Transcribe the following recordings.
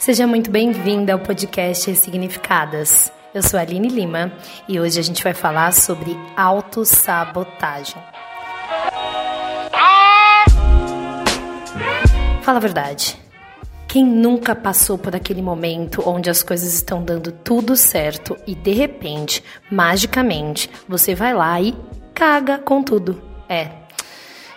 Seja muito bem-vinda ao podcast Ressignificadas. Eu sou a Aline Lima e hoje a gente vai falar sobre autossabotagem. Fala a verdade. Quem nunca passou por aquele momento onde as coisas estão dando tudo certo e de repente, magicamente, você vai lá e caga com tudo? É.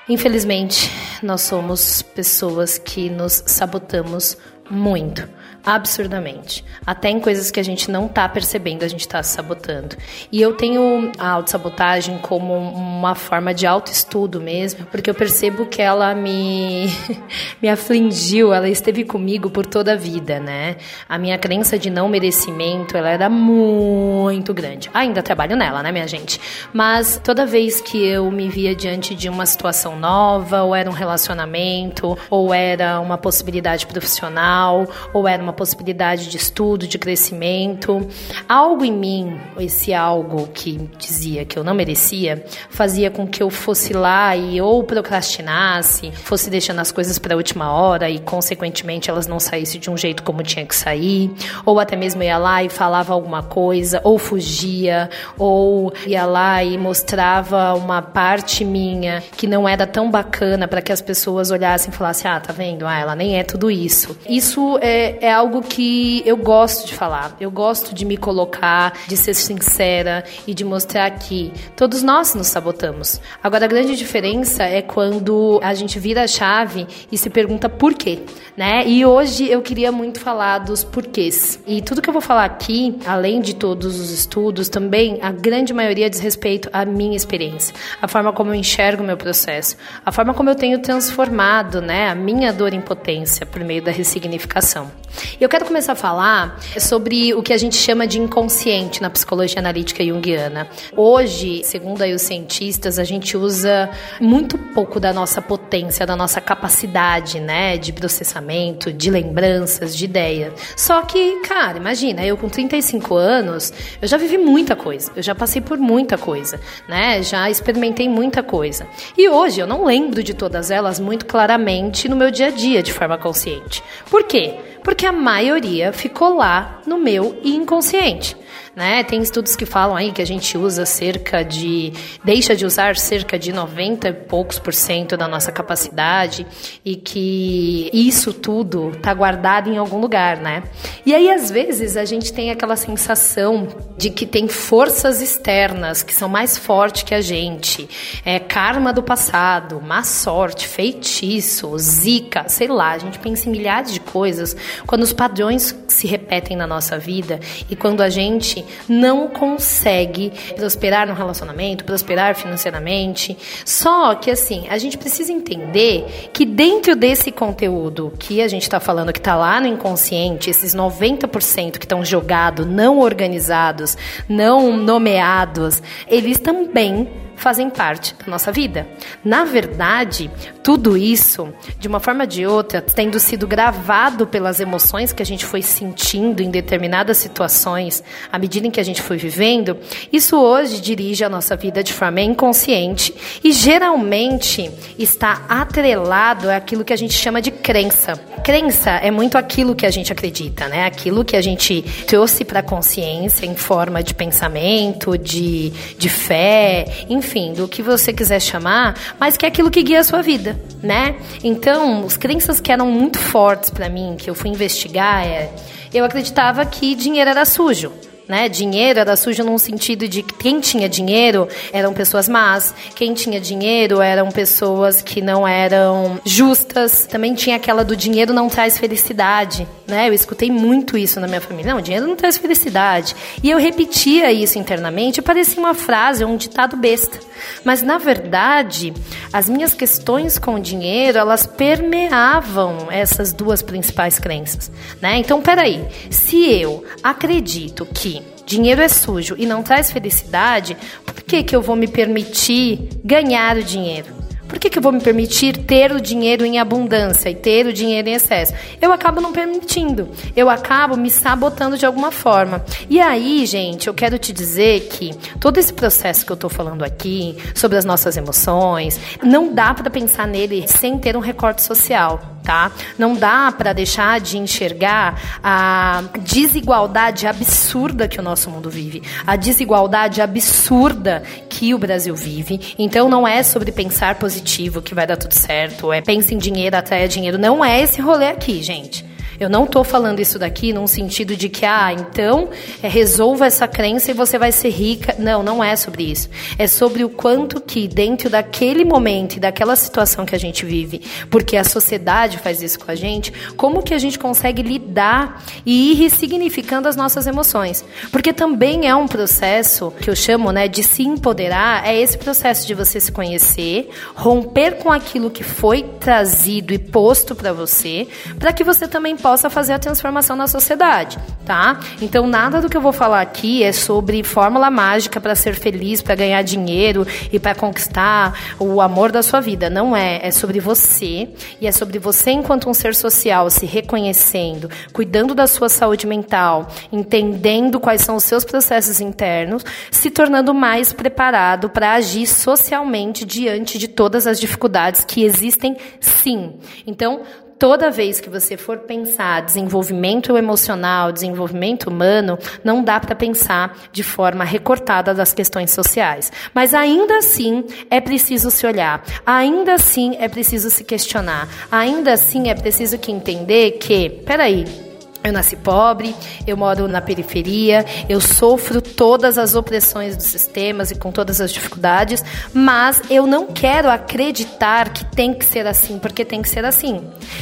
Infelizmente, nós somos pessoas que nos sabotamos muito, absurdamente. Até em coisas que a gente não está percebendo, a gente está se sabotando. E eu tenho a autossabotagem como uma forma de autoestudo mesmo, porque eu percebo que ela me, me afligiu, ela esteve comigo por toda a vida, né? A minha crença de não merecimento, ela era muito grande. Ainda trabalho nela, né, minha gente? Mas toda vez que eu me via diante de uma situação nova, ou era um relacionamento, ou era uma possibilidade profissional ou era uma possibilidade de estudo, de crescimento. Algo em mim, esse algo que dizia que eu não merecia, fazia com que eu fosse lá e ou procrastinasse, fosse deixando as coisas para a última hora e consequentemente elas não saíssem de um jeito como tinha que sair, ou até mesmo ia lá e falava alguma coisa, ou fugia, ou ia lá e mostrava uma parte minha que não era tão bacana para que as pessoas olhassem e falassem: "Ah, tá vendo? Ah, ela nem é tudo isso". Isso é, é algo que eu gosto de falar. Eu gosto de me colocar, de ser sincera e de mostrar que todos nós nos sabotamos. Agora, a grande diferença é quando a gente vira a chave e se pergunta por quê, né? E hoje eu queria muito falar dos porquês. E tudo que eu vou falar aqui, além de todos os estudos, também a grande maioria diz respeito à minha experiência, a forma como eu enxergo o meu processo, a forma como eu tenho transformado, né, a minha dor em potência por meio da ressignificação significação. Eu quero começar a falar sobre o que a gente chama de inconsciente na psicologia analítica junguiana. Hoje, segundo aí os cientistas, a gente usa muito pouco da nossa potência, da nossa capacidade, né, de processamento, de lembranças, de ideia. Só que, cara, imagina, eu com 35 anos, eu já vivi muita coisa, eu já passei por muita coisa, né? Já experimentei muita coisa. E hoje eu não lembro de todas elas muito claramente no meu dia a dia de forma consciente. Por quê? Porque a maioria ficou lá no meu inconsciente né? Tem estudos que falam aí que a gente usa cerca de deixa de usar cerca de 90 e poucos por cento da nossa capacidade e que isso tudo tá guardado em algum lugar, né? E aí às vezes a gente tem aquela sensação de que tem forças externas que são mais fortes que a gente, é karma do passado, má sorte, feitiço, zica, sei lá, a gente pensa em milhares de coisas quando os padrões se repetem na nossa vida e quando a gente não consegue prosperar no relacionamento, prosperar financeiramente. Só que assim, a gente precisa entender que dentro desse conteúdo que a gente está falando, que está lá no inconsciente, esses 90% que estão jogados, não organizados, não nomeados, eles também fazem parte da nossa vida. Na verdade, tudo isso, de uma forma ou de outra, tendo sido gravado pelas emoções que a gente foi sentindo em determinadas situações, à medida em que a gente foi vivendo, isso hoje dirige a nossa vida de forma inconsciente e geralmente está atrelado àquilo que a gente chama de crença. Crença é muito aquilo que a gente acredita, né? Aquilo que a gente trouxe para a consciência em forma de pensamento, de, de fé, enfim, do que você quiser chamar, mas que é aquilo que guia a sua vida, né? Então, as crenças que eram muito fortes para mim, que eu fui investigar, é, eu acreditava que dinheiro era sujo né? Dinheiro era sujo num sentido de que quem tinha dinheiro eram pessoas más, quem tinha dinheiro eram pessoas que não eram justas. Também tinha aquela do dinheiro não traz felicidade, né? Eu escutei muito isso na minha família. Não, dinheiro não traz felicidade. E eu repetia isso internamente, parecia uma frase, um ditado besta. Mas na verdade, as minhas questões com o dinheiro, elas permeavam essas duas principais crenças, né? Então, peraí, se eu acredito que dinheiro é sujo e não traz felicidade, por que, que eu vou me permitir ganhar o dinheiro? Por que, que eu vou me permitir ter o dinheiro em abundância e ter o dinheiro em excesso? Eu acabo não permitindo. Eu acabo me sabotando de alguma forma. E aí, gente, eu quero te dizer que todo esse processo que eu estou falando aqui, sobre as nossas emoções, não dá para pensar nele sem ter um recorte social tá? Não dá para deixar de enxergar a desigualdade absurda que o nosso mundo vive, a desigualdade absurda que o Brasil vive. Então não é sobre pensar positivo que vai dar tudo certo, é pense em dinheiro, atraia dinheiro. Não é esse rolê aqui, gente. Eu não estou falando isso daqui num sentido de que, ah, então é, resolva essa crença e você vai ser rica. Não, não é sobre isso. É sobre o quanto que, dentro daquele momento e daquela situação que a gente vive, porque a sociedade faz isso com a gente, como que a gente consegue lidar e ir ressignificando as nossas emoções. Porque também é um processo que eu chamo né, de se empoderar, é esse processo de você se conhecer, romper com aquilo que foi trazido e posto para você, para que você também possa fazer a transformação na sociedade, tá? Então nada do que eu vou falar aqui é sobre fórmula mágica para ser feliz, para ganhar dinheiro e para conquistar o amor da sua vida. Não é, é sobre você e é sobre você enquanto um ser social se reconhecendo, cuidando da sua saúde mental, entendendo quais são os seus processos internos, se tornando mais preparado para agir socialmente diante de todas as dificuldades que existem, sim. Então, toda vez que você for pensar desenvolvimento emocional, desenvolvimento humano, não dá para pensar de forma recortada das questões sociais. Mas ainda assim é preciso se olhar, ainda assim é preciso se questionar, ainda assim é preciso que entender que, peraí, eu nasci pobre, eu moro na periferia, eu sofro todas as opressões dos sistemas e com todas as dificuldades, mas eu não quero acreditar que tem que ser assim, porque tem que ser assim.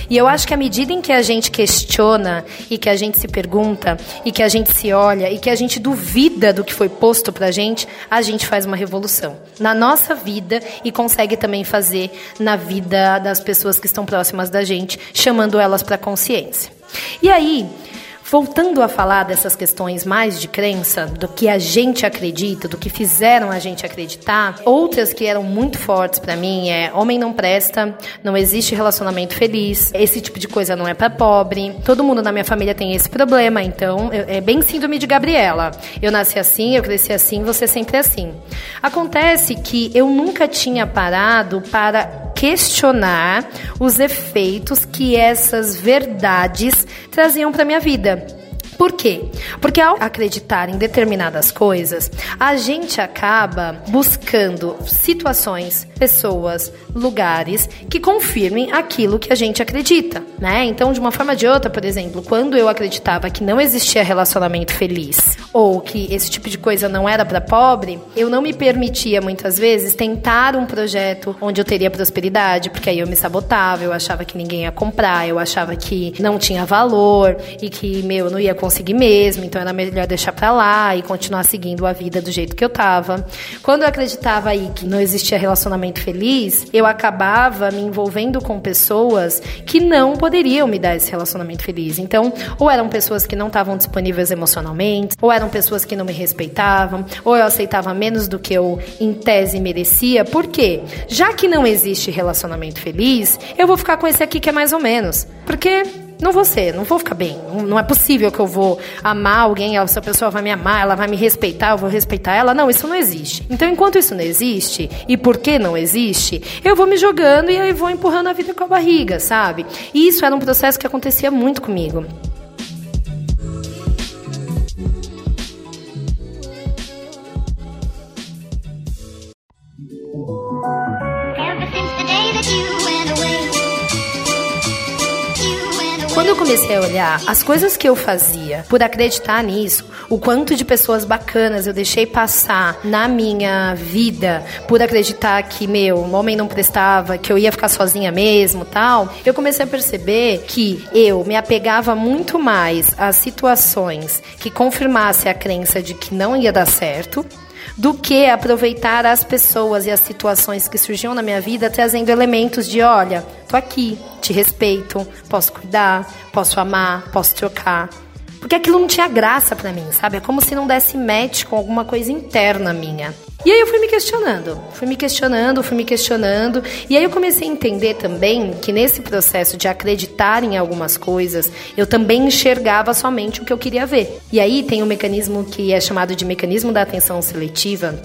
E eu acho que à medida em que a gente questiona e que a gente se pergunta e que a gente se olha e que a gente duvida do que foi posto pra gente, a gente faz uma revolução na nossa vida e consegue também fazer na vida das pessoas que estão próximas da gente, chamando elas para consciência. E aí, voltando a falar dessas questões mais de crença, do que a gente acredita, do que fizeram a gente acreditar, outras que eram muito fortes para mim é homem não presta, não existe relacionamento feliz, esse tipo de coisa não é para pobre, todo mundo na minha família tem esse problema, então é bem síndrome de Gabriela. Eu nasci assim, eu cresci assim, você sempre é assim. Acontece que eu nunca tinha parado para questionar os efeitos que essas verdades traziam para minha vida. Por quê? Porque ao acreditar em determinadas coisas, a gente acaba buscando situações, pessoas, lugares que confirmem aquilo que a gente acredita, né? Então, de uma forma ou de outra, por exemplo, quando eu acreditava que não existia relacionamento feliz ou que esse tipo de coisa não era para pobre, eu não me permitia muitas vezes tentar um projeto onde eu teria prosperidade, porque aí eu me sabotava, eu achava que ninguém ia comprar, eu achava que não tinha valor e que meu, eu não ia conseguir conseguir mesmo, então era melhor deixar para lá e continuar seguindo a vida do jeito que eu tava. Quando eu acreditava aí que não existia relacionamento feliz, eu acabava me envolvendo com pessoas que não poderiam me dar esse relacionamento feliz. Então, ou eram pessoas que não estavam disponíveis emocionalmente, ou eram pessoas que não me respeitavam, ou eu aceitava menos do que eu em tese merecia. Por quê? Já que não existe relacionamento feliz, eu vou ficar com esse aqui que é mais ou menos. Porque não vou ser, não vou ficar bem. Não é possível que eu vou amar alguém, essa pessoa vai me amar, ela vai me respeitar, eu vou respeitar ela. Não, isso não existe. Então, enquanto isso não existe, e por que não existe, eu vou me jogando e eu vou empurrando a vida com a barriga, sabe? E isso era um processo que acontecia muito comigo. Comecei a olhar as coisas que eu fazia por acreditar nisso, o quanto de pessoas bacanas eu deixei passar na minha vida por acreditar que, meu, homem não prestava, que eu ia ficar sozinha mesmo tal, eu comecei a perceber que eu me apegava muito mais às situações que confirmassem a crença de que não ia dar certo do que aproveitar as pessoas e as situações que surgiam na minha vida trazendo elementos de, olha, tô aqui, te respeito, posso cuidar, posso amar, posso trocar. Porque aquilo não tinha graça para mim, sabe? É como se não desse match com alguma coisa interna minha. E aí eu fui me questionando, fui me questionando, fui me questionando, e aí eu comecei a entender também que nesse processo de acreditar em algumas coisas, eu também enxergava somente o que eu queria ver. E aí tem um mecanismo que é chamado de mecanismo da atenção seletiva,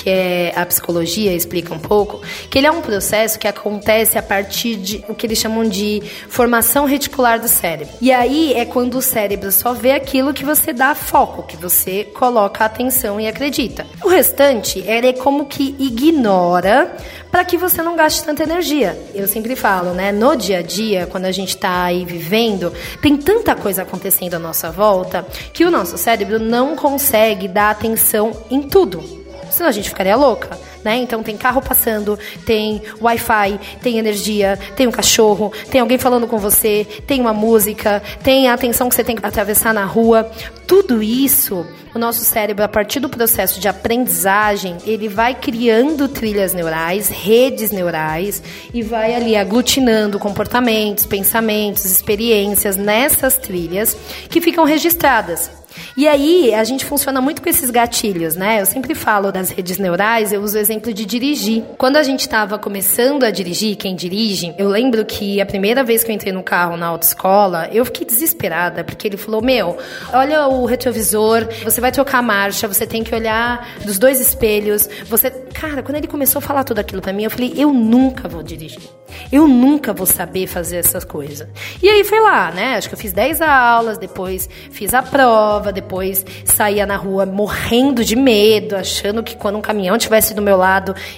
que é a psicologia explica um pouco, que ele é um processo que acontece a partir de o que eles chamam de formação reticular do cérebro. E aí é quando o cérebro só vê aquilo que você dá foco, que você coloca atenção e acredita. O restante, ele é como que ignora para que você não gaste tanta energia. Eu sempre falo, né? No dia a dia, quando a gente está aí vivendo, tem tanta coisa acontecendo à nossa volta que o nosso cérebro não consegue dar atenção em tudo. Senão a gente ficaria louca. Né? Então tem carro passando, tem Wi-Fi, tem energia, tem um cachorro, tem alguém falando com você, tem uma música, tem a atenção que você tem que atravessar na rua. Tudo isso o nosso cérebro, a partir do processo de aprendizagem, ele vai criando trilhas neurais, redes neurais, e vai ali aglutinando comportamentos, pensamentos, experiências nessas trilhas que ficam registradas. E aí, a gente funciona muito com esses gatilhos, né? Eu sempre falo das redes neurais, eu uso exemplo de dirigir. Quando a gente estava começando a dirigir, quem dirige, eu lembro que a primeira vez que eu entrei no carro na autoescola, eu fiquei desesperada, porque ele falou: Meu, olha o retrovisor, você vai trocar a marcha, você tem que olhar dos dois espelhos. Você. Cara, quando ele começou a falar tudo aquilo para mim, eu falei: Eu nunca vou dirigir. Eu nunca vou saber fazer essas coisas. E aí foi lá, né? Acho que eu fiz 10 aulas, depois fiz a prova, depois saía na rua morrendo de medo, achando que quando um caminhão tivesse do meu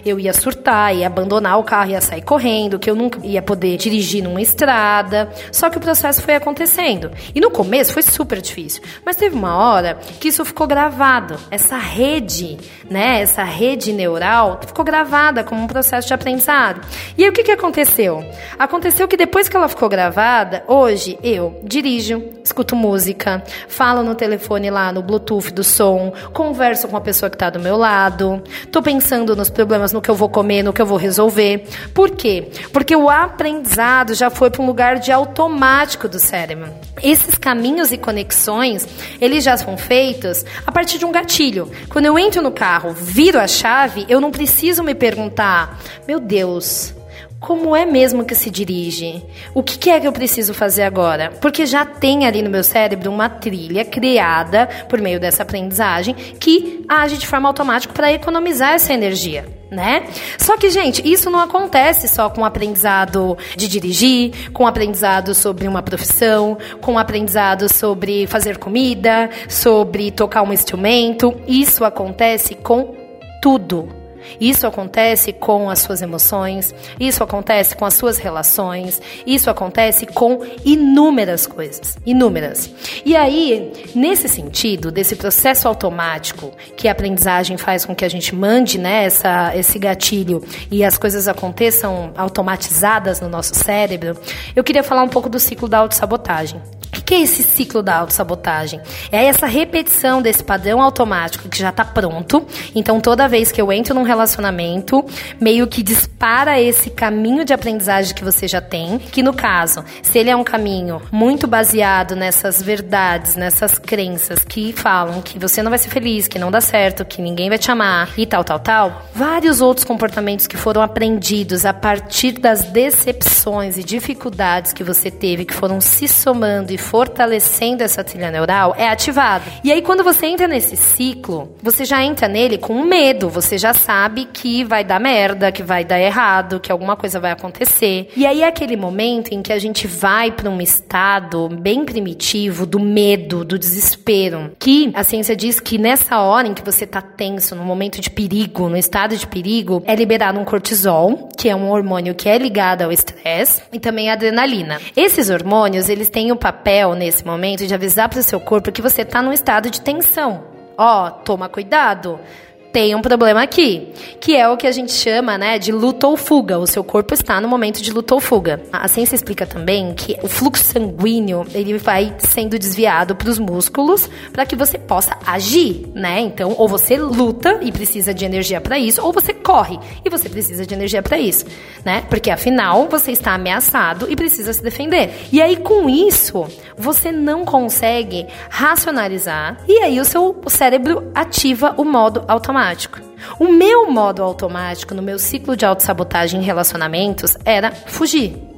eu ia surtar, ia abandonar o carro, ia sair correndo, que eu nunca ia poder dirigir numa estrada. Só que o processo foi acontecendo. E no começo foi super difícil, mas teve uma hora que isso ficou gravado. Essa rede, né, essa rede neural ficou gravada como um processo de aprendizado. E aí o que que aconteceu? Aconteceu que depois que ela ficou gravada, hoje eu dirijo, escuto música, falo no telefone lá no Bluetooth do som, converso com a pessoa que está do meu lado, tô pensando nos problemas, no que eu vou comer, no que eu vou resolver. Por quê? Porque o aprendizado já foi para um lugar de automático do cérebro. Esses caminhos e conexões, eles já são feitos a partir de um gatilho. Quando eu entro no carro, viro a chave, eu não preciso me perguntar, meu Deus, como é mesmo que se dirige? O que é que eu preciso fazer agora? Porque já tem ali no meu cérebro uma trilha criada por meio dessa aprendizagem que age de forma automática para economizar essa energia. Né? Só que, gente, isso não acontece só com aprendizado de dirigir, com aprendizado sobre uma profissão, com aprendizado sobre fazer comida, sobre tocar um instrumento. Isso acontece com tudo isso acontece com as suas emoções, isso acontece com as suas relações, isso acontece com inúmeras coisas, inúmeras. E aí, nesse sentido, desse processo automático que a aprendizagem faz com que a gente mande né, essa, esse gatilho e as coisas aconteçam automatizadas no nosso cérebro, eu queria falar um pouco do ciclo da autossabotagem. Que é esse ciclo da autossabotagem? É essa repetição desse padrão automático que já está pronto. Então, toda vez que eu entro num relacionamento, meio que dispara esse caminho de aprendizagem que você já tem. Que no caso, se ele é um caminho muito baseado nessas verdades, nessas crenças que falam que você não vai ser feliz, que não dá certo, que ninguém vai te amar e tal, tal, tal, vários outros comportamentos que foram aprendidos a partir das decepções e dificuldades que você teve, que foram se somando e fortalecendo essa trilha neural é ativado. E aí, quando você entra nesse ciclo, você já entra nele com medo, você já sabe que vai dar merda, que vai dar errado, que alguma coisa vai acontecer. E aí é aquele momento em que a gente vai para um estado bem primitivo do medo, do desespero, que a ciência diz que nessa hora em que você tá tenso, no momento de perigo, no estado de perigo, é liberado um cortisol, que é um hormônio que é ligado ao estresse, e também a adrenalina. Esses hormônios, eles têm o papel papel nesse momento de avisar para o seu corpo que você está num estado de tensão. Ó, oh, toma cuidado tem um problema aqui, que é o que a gente chama, né, de luta ou fuga. O seu corpo está no momento de luta ou fuga. A ciência explica também que o fluxo sanguíneo, ele vai sendo desviado para os músculos para que você possa agir, né? Então, ou você luta e precisa de energia para isso, ou você corre e você precisa de energia para isso, né? Porque afinal, você está ameaçado e precisa se defender. E aí com isso, você não consegue racionalizar e aí o seu cérebro ativa o modo automático automático. O meu modo automático no meu ciclo de autossabotagem em relacionamentos era fugir.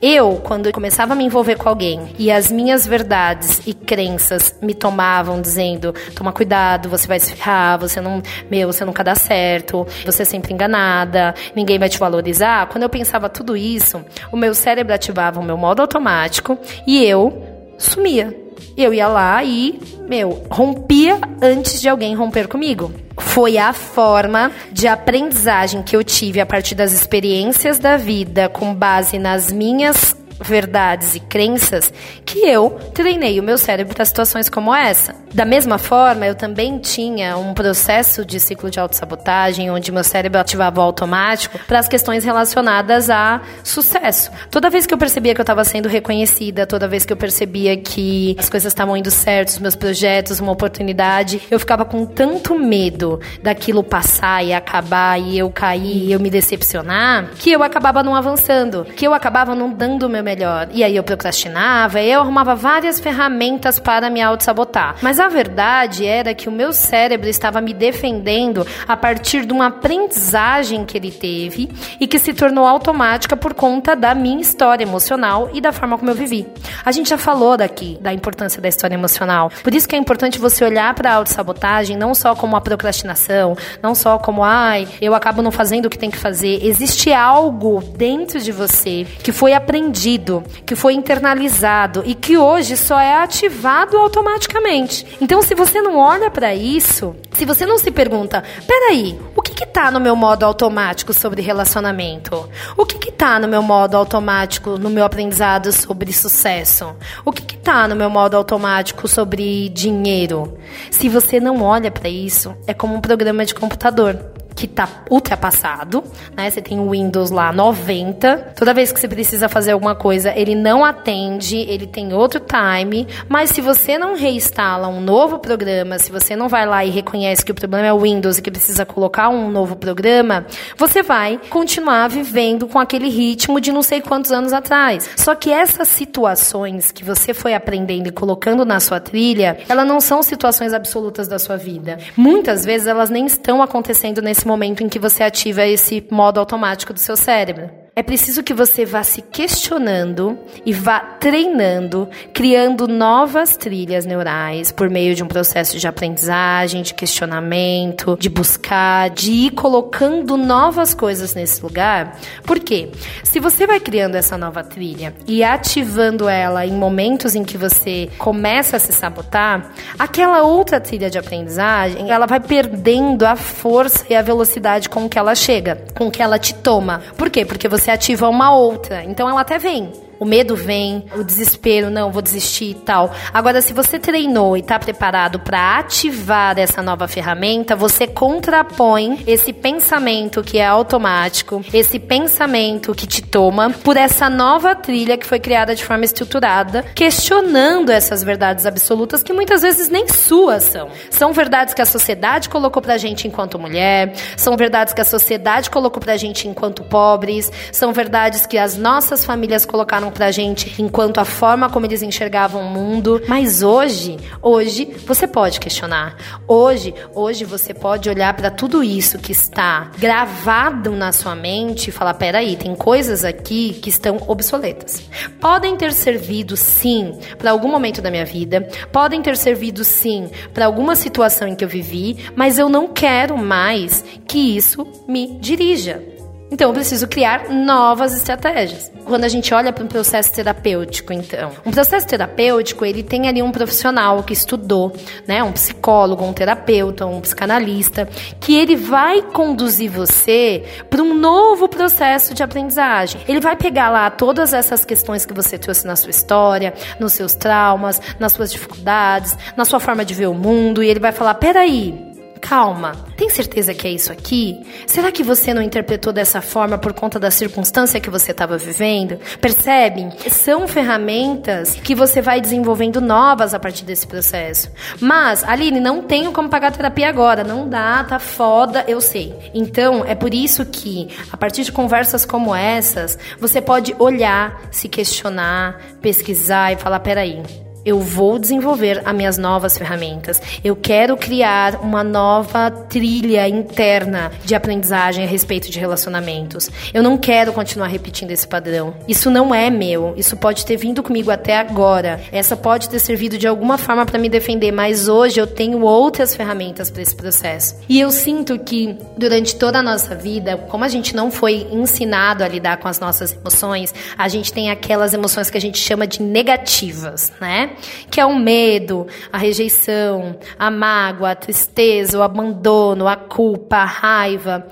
Eu, quando começava a me envolver com alguém e as minhas verdades e crenças me tomavam dizendo: toma cuidado, você vai se ferrar, você não, meu, você nunca dá certo, você é sempre enganada, ninguém vai te valorizar. Quando eu pensava tudo isso, o meu cérebro ativava o meu modo automático e eu sumia. Eu ia lá e, meu, rompia antes de alguém romper comigo. Foi a forma de aprendizagem que eu tive a partir das experiências da vida, com base nas minhas verdades e crenças que eu treinei o meu cérebro para situações como essa. Da mesma forma, eu também tinha um processo de ciclo de autossabotagem onde meu cérebro ativava o automático para as questões relacionadas a sucesso. Toda vez que eu percebia que eu estava sendo reconhecida, toda vez que eu percebia que as coisas estavam indo certo, os meus projetos, uma oportunidade, eu ficava com tanto medo daquilo passar e acabar e eu cair e eu me decepcionar, que eu acabava não avançando, que eu acabava não dando o meu melhor. E aí eu procrastinava, eu arrumava várias ferramentas para me auto-sabotar. Mas a verdade era que o meu cérebro estava me defendendo a partir de uma aprendizagem que ele teve e que se tornou automática por conta da minha história emocional e da forma como eu vivi. A gente já falou daqui da importância da história emocional. Por isso que é importante você olhar para a autossabotagem não só como a procrastinação, não só como, ai, eu acabo não fazendo o que tem que fazer. Existe algo dentro de você que foi aprendido que foi internalizado e que hoje só é ativado automaticamente. Então, se você não olha para isso, se você não se pergunta, peraí, o que está no meu modo automático sobre relacionamento? O que está no meu modo automático no meu aprendizado sobre sucesso? O que está no meu modo automático sobre dinheiro? Se você não olha para isso, é como um programa de computador que tá ultrapassado, né? Você tem o Windows lá 90. Toda vez que você precisa fazer alguma coisa, ele não atende, ele tem outro time, mas se você não reinstala um novo programa, se você não vai lá e reconhece que o problema é o Windows e que precisa colocar um novo programa, você vai continuar vivendo com aquele ritmo de não sei quantos anos atrás. Só que essas situações que você foi aprendendo e colocando na sua trilha, elas não são situações absolutas da sua vida. Muitas vezes elas nem estão acontecendo nesse momento em que você ativa esse modo automático do seu cérebro. É preciso que você vá se questionando e vá treinando, criando novas trilhas neurais por meio de um processo de aprendizagem, de questionamento, de buscar, de ir colocando novas coisas nesse lugar. Por quê? Se você vai criando essa nova trilha e ativando ela em momentos em que você começa a se sabotar, aquela outra trilha de aprendizagem, ela vai perdendo a força e a velocidade com que ela chega, com que ela te toma. Por quê? Porque você ativa uma outra. Então ela até vem. O medo vem, o desespero, não, vou desistir e tal. Agora, se você treinou e está preparado para ativar essa nova ferramenta, você contrapõe esse pensamento que é automático, esse pensamento que te toma, por essa nova trilha que foi criada de forma estruturada, questionando essas verdades absolutas que muitas vezes nem suas são. São verdades que a sociedade colocou pra gente enquanto mulher, são verdades que a sociedade colocou pra gente enquanto pobres, são verdades que as nossas famílias colocaram passaram pra gente enquanto a forma como eles enxergavam o mundo. Mas hoje, hoje você pode questionar. Hoje, hoje você pode olhar para tudo isso que está gravado na sua mente e falar: peraí, tem coisas aqui que estão obsoletas. Podem ter servido sim para algum momento da minha vida, podem ter servido sim para alguma situação em que eu vivi, mas eu não quero mais que isso me dirija. Então, eu preciso criar novas estratégias. Quando a gente olha para um processo terapêutico, então, um processo terapêutico, ele tem ali um profissional que estudou, né, um psicólogo, um terapeuta, um psicanalista, que ele vai conduzir você para um novo processo de aprendizagem. Ele vai pegar lá todas essas questões que você trouxe na sua história, nos seus traumas, nas suas dificuldades, na sua forma de ver o mundo, e ele vai falar: peraí, Calma, tem certeza que é isso aqui? Será que você não interpretou dessa forma por conta da circunstância que você estava vivendo? Percebe? São ferramentas que você vai desenvolvendo novas a partir desse processo. Mas, Aline, não tenho como pagar terapia agora. Não dá, tá foda, eu sei. Então, é por isso que, a partir de conversas como essas, você pode olhar, se questionar, pesquisar e falar: peraí eu vou desenvolver as minhas novas ferramentas. Eu quero criar uma nova trilha interna de aprendizagem a respeito de relacionamentos. Eu não quero continuar repetindo esse padrão. Isso não é meu. Isso pode ter vindo comigo até agora. Essa pode ter servido de alguma forma para me defender, mas hoje eu tenho outras ferramentas para esse processo. E eu sinto que durante toda a nossa vida, como a gente não foi ensinado a lidar com as nossas emoções, a gente tem aquelas emoções que a gente chama de negativas, né? Que é o medo, a rejeição, a mágoa, a tristeza, o abandono, a culpa, a raiva.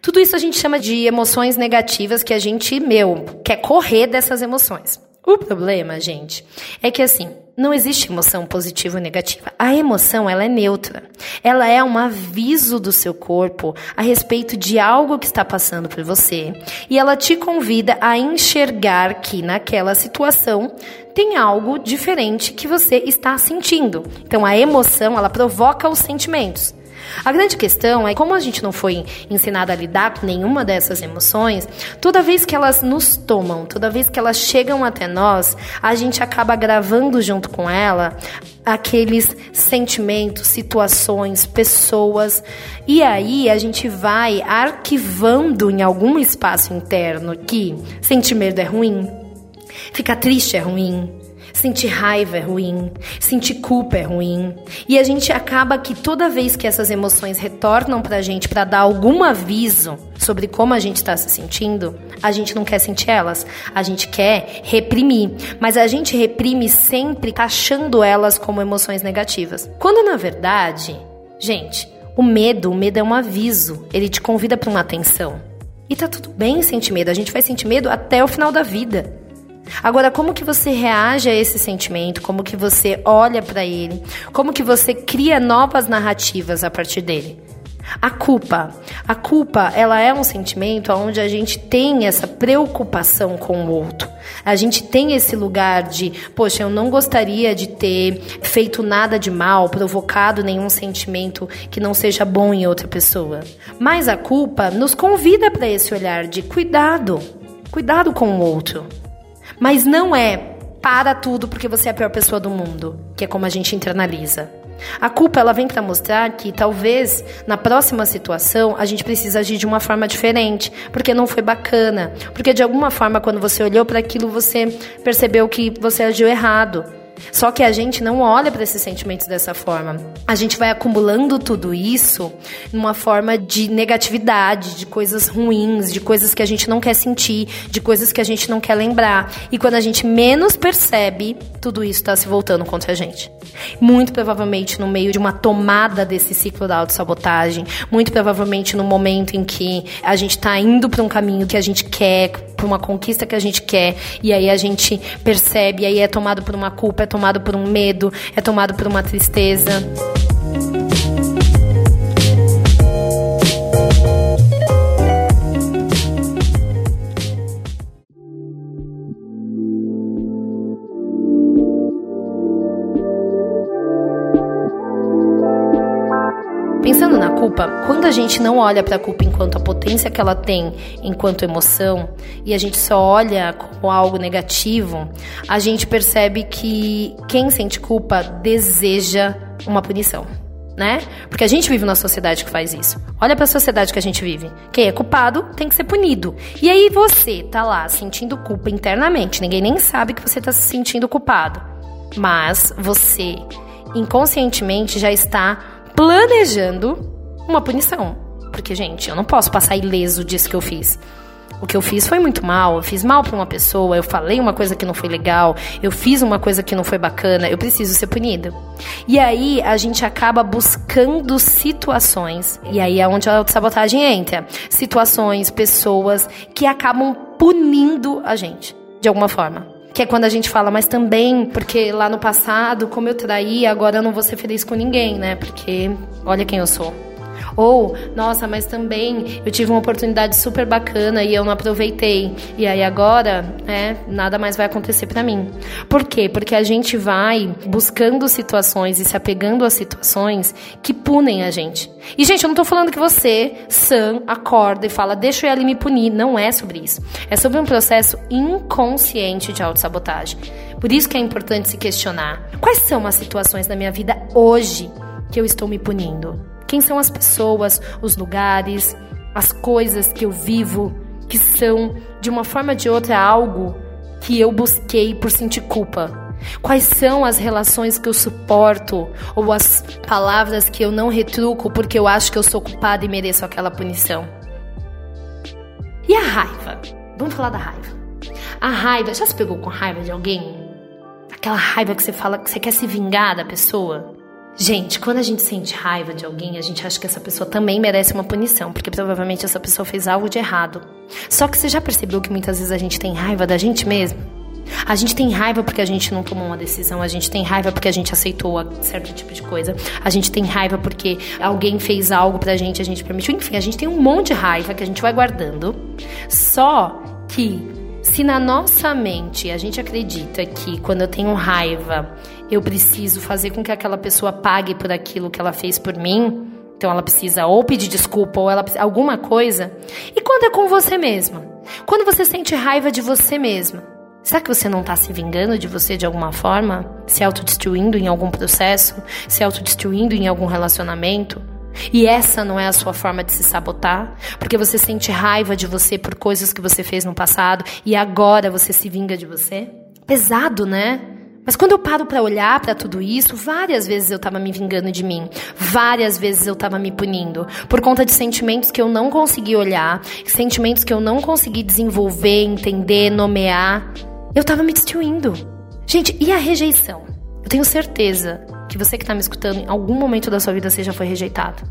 Tudo isso a gente chama de emoções negativas que a gente, meu, quer correr dessas emoções. O problema, gente, é que assim, não existe emoção positiva ou negativa. A emoção, ela é neutra. Ela é um aviso do seu corpo a respeito de algo que está passando por você. E ela te convida a enxergar que naquela situação tem algo diferente que você está sentindo. Então a emoção, ela provoca os sentimentos. A grande questão é como a gente não foi ensinado a lidar com nenhuma dessas emoções, toda vez que elas nos tomam, toda vez que elas chegam até nós, a gente acaba gravando junto com ela aqueles sentimentos, situações, pessoas. E aí a gente vai arquivando em algum espaço interno que sentir medo é ruim, ficar triste é ruim, Sentir raiva é ruim, sentir culpa é ruim. E a gente acaba que toda vez que essas emoções retornam pra gente para dar algum aviso sobre como a gente está se sentindo, a gente não quer sentir elas. A gente quer reprimir. Mas a gente reprime sempre taxando elas como emoções negativas. Quando na verdade, gente, o medo, o medo é um aviso. Ele te convida para uma atenção. E tá tudo bem sentir medo. A gente vai sentir medo até o final da vida. Agora, como que você reage a esse sentimento? Como que você olha para ele? Como que você cria novas narrativas a partir dele? A culpa. A culpa, ela é um sentimento onde a gente tem essa preocupação com o outro. A gente tem esse lugar de, poxa, eu não gostaria de ter feito nada de mal, provocado nenhum sentimento que não seja bom em outra pessoa. Mas a culpa nos convida para esse olhar de cuidado. Cuidado com o outro. Mas não é para tudo porque você é a pior pessoa do mundo, que é como a gente internaliza. A culpa ela vem para mostrar que talvez na próxima situação a gente precisa agir de uma forma diferente, porque não foi bacana, porque de alguma forma quando você olhou para aquilo você percebeu que você agiu errado. Só que a gente não olha para esses sentimentos dessa forma. A gente vai acumulando tudo isso numa forma de negatividade, de coisas ruins, de coisas que a gente não quer sentir, de coisas que a gente não quer lembrar. E quando a gente menos percebe, tudo isso está se voltando contra a gente. Muito provavelmente no meio de uma tomada desse ciclo da autossabotagem, muito provavelmente no momento em que a gente está indo para um caminho que a gente quer, para uma conquista que a gente quer, e aí a gente percebe, e aí é tomado por uma culpa, é tomado por um medo, é tomado por uma tristeza. A gente não olha para a culpa enquanto a potência que ela tem enquanto emoção e a gente só olha como algo negativo, a gente percebe que quem sente culpa deseja uma punição. Né? Porque a gente vive numa sociedade que faz isso. Olha para a sociedade que a gente vive. Quem é culpado tem que ser punido. E aí você tá lá sentindo culpa internamente, ninguém nem sabe que você tá se sentindo culpado. Mas você inconscientemente já está planejando uma punição. Porque, gente, eu não posso passar ileso disso que eu fiz. O que eu fiz foi muito mal, eu fiz mal para uma pessoa, eu falei uma coisa que não foi legal, eu fiz uma coisa que não foi bacana, eu preciso ser punido. E aí a gente acaba buscando situações, e aí é onde a autossabotagem entra. Situações, pessoas que acabam punindo a gente, de alguma forma que é quando a gente fala, mas também porque lá no passado, como eu traí, agora eu não vou ser feliz com ninguém, né? Porque olha quem eu sou. Ou, nossa, mas também eu tive uma oportunidade super bacana e eu não aproveitei. E aí agora, é, nada mais vai acontecer para mim. Por quê? Porque a gente vai buscando situações e se apegando a situações que punem a gente. E, gente, eu não tô falando que você, Sam, acorda e fala, deixa eu ali me punir. Não é sobre isso. É sobre um processo inconsciente de autossabotagem. Por isso que é importante se questionar. Quais são as situações da minha vida hoje que eu estou me punindo? Quem são as pessoas, os lugares, as coisas que eu vivo que são, de uma forma ou de outra, algo que eu busquei por sentir culpa? Quais são as relações que eu suporto ou as palavras que eu não retruco porque eu acho que eu sou culpada e mereço aquela punição? E a raiva? Vamos falar da raiva. A raiva, já se pegou com raiva de alguém? Aquela raiva que você fala que você quer se vingar da pessoa? Gente, quando a gente sente raiva de alguém, a gente acha que essa pessoa também merece uma punição, porque provavelmente essa pessoa fez algo de errado. Só que você já percebeu que muitas vezes a gente tem raiva da gente mesmo? A gente tem raiva porque a gente não tomou uma decisão, a gente tem raiva porque a gente aceitou certo tipo de coisa, a gente tem raiva porque alguém fez algo pra gente, a gente permitiu. Enfim, a gente tem um monte de raiva que a gente vai guardando. Só que se na nossa mente a gente acredita que quando eu tenho raiva eu preciso fazer com que aquela pessoa pague por aquilo que ela fez por mim, então ela precisa ou pedir desculpa ou ela alguma coisa. E quando é com você mesma? Quando você sente raiva de você mesma? Será que você não está se vingando de você de alguma forma? Se autodestruindo em algum processo? Se autodestruindo em algum relacionamento? E essa não é a sua forma de se sabotar? Porque você sente raiva de você por coisas que você fez no passado e agora você se vinga de você? Pesado, né? Mas quando eu paro para olhar para tudo isso, várias vezes eu estava me vingando de mim, várias vezes eu estava me punindo por conta de sentimentos que eu não consegui olhar, sentimentos que eu não consegui desenvolver, entender, nomear. Eu estava me destruindo. Gente, e a rejeição? Eu tenho certeza que você que está me escutando, em algum momento da sua vida você já foi rejeitado.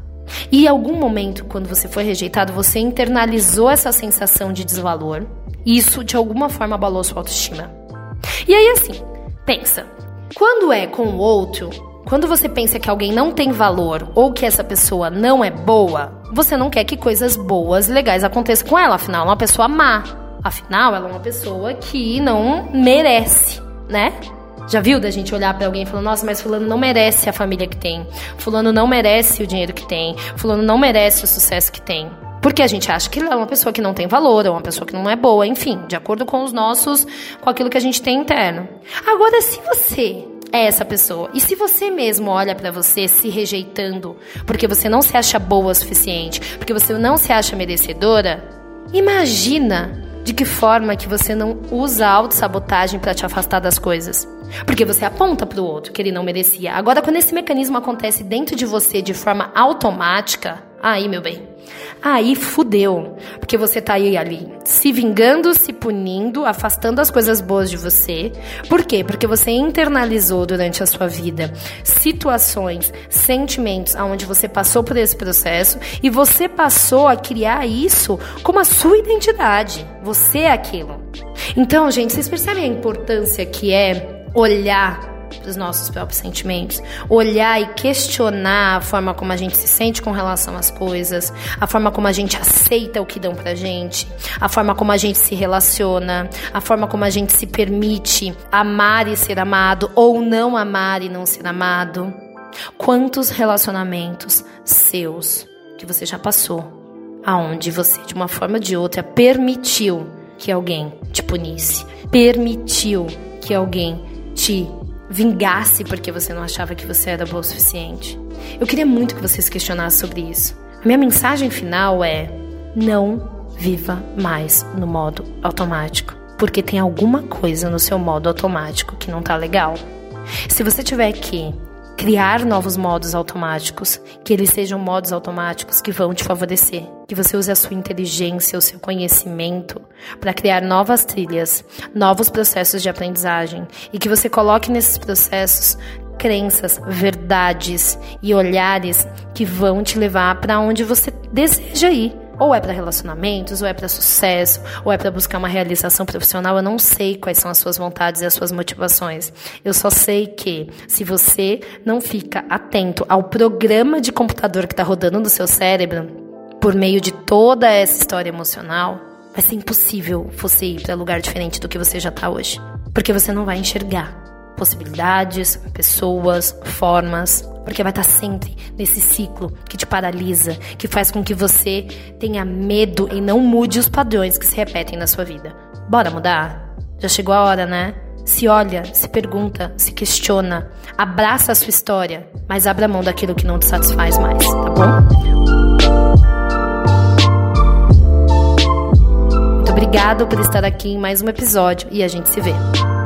E em algum momento, quando você foi rejeitado, você internalizou essa sensação de desvalor. E isso, de alguma forma, abalou sua autoestima. E aí, assim, pensa. Quando é com o outro, quando você pensa que alguém não tem valor ou que essa pessoa não é boa, você não quer que coisas boas, legais aconteçam com ela. Afinal, ela é uma pessoa má. Afinal, ela é uma pessoa que não merece, né? Já viu da gente olhar para alguém e falar, nossa, mas fulano não merece a família que tem. Fulano não merece o dinheiro que tem. Fulano não merece o sucesso que tem. Porque a gente acha que é uma pessoa que não tem valor, ou uma pessoa que não é boa, enfim, de acordo com os nossos, com aquilo que a gente tem interno. Agora, se você é essa pessoa. E se você mesmo olha para você se rejeitando porque você não se acha boa o suficiente, porque você não se acha merecedora, imagina de que forma que você não usa a autossabotagem para te afastar das coisas. Porque você aponta para o outro que ele não merecia. Agora, quando esse mecanismo acontece dentro de você de forma automática, aí, meu bem, aí fudeu. Porque você tá aí ali se vingando, se punindo, afastando as coisas boas de você. Por quê? Porque você internalizou durante a sua vida situações, sentimentos aonde você passou por esse processo e você passou a criar isso como a sua identidade. Você é aquilo. Então, gente, vocês percebem a importância que é olhar para os nossos próprios sentimentos, olhar e questionar a forma como a gente se sente com relação às coisas, a forma como a gente aceita o que dão pra gente, a forma como a gente se relaciona, a forma como a gente se permite amar e ser amado ou não amar e não ser amado. Quantos relacionamentos seus que você já passou, aonde você de uma forma ou de outra permitiu que alguém te punisse, permitiu que alguém te vingasse porque você não achava que você era boa o suficiente. Eu queria muito que vocês questionassem sobre isso. A minha mensagem final é: não viva mais no modo automático, porque tem alguma coisa no seu modo automático que não tá legal. Se você tiver que criar novos modos automáticos, que eles sejam modos automáticos que vão te favorecer, que você use a sua inteligência, o seu conhecimento para criar novas trilhas, novos processos de aprendizagem e que você coloque nesses processos crenças, verdades e olhares que vão te levar para onde você deseja ir, Ou é para relacionamentos, ou é para sucesso, ou é para buscar uma realização profissional. Eu não sei quais são as suas vontades e as suas motivações. Eu só sei que se você não fica atento ao programa de computador que está rodando no seu cérebro, por meio de toda essa história emocional, vai ser impossível você ir para lugar diferente do que você já está hoje. Porque você não vai enxergar possibilidades, pessoas, formas, porque vai estar sempre nesse ciclo que te paralisa, que faz com que você tenha medo e não mude os padrões que se repetem na sua vida. Bora mudar? Já chegou a hora, né? Se olha, se pergunta, se questiona, abraça a sua história, mas abra mão daquilo que não te satisfaz mais, tá bom? Obrigado por estar aqui em mais um episódio e a gente se vê.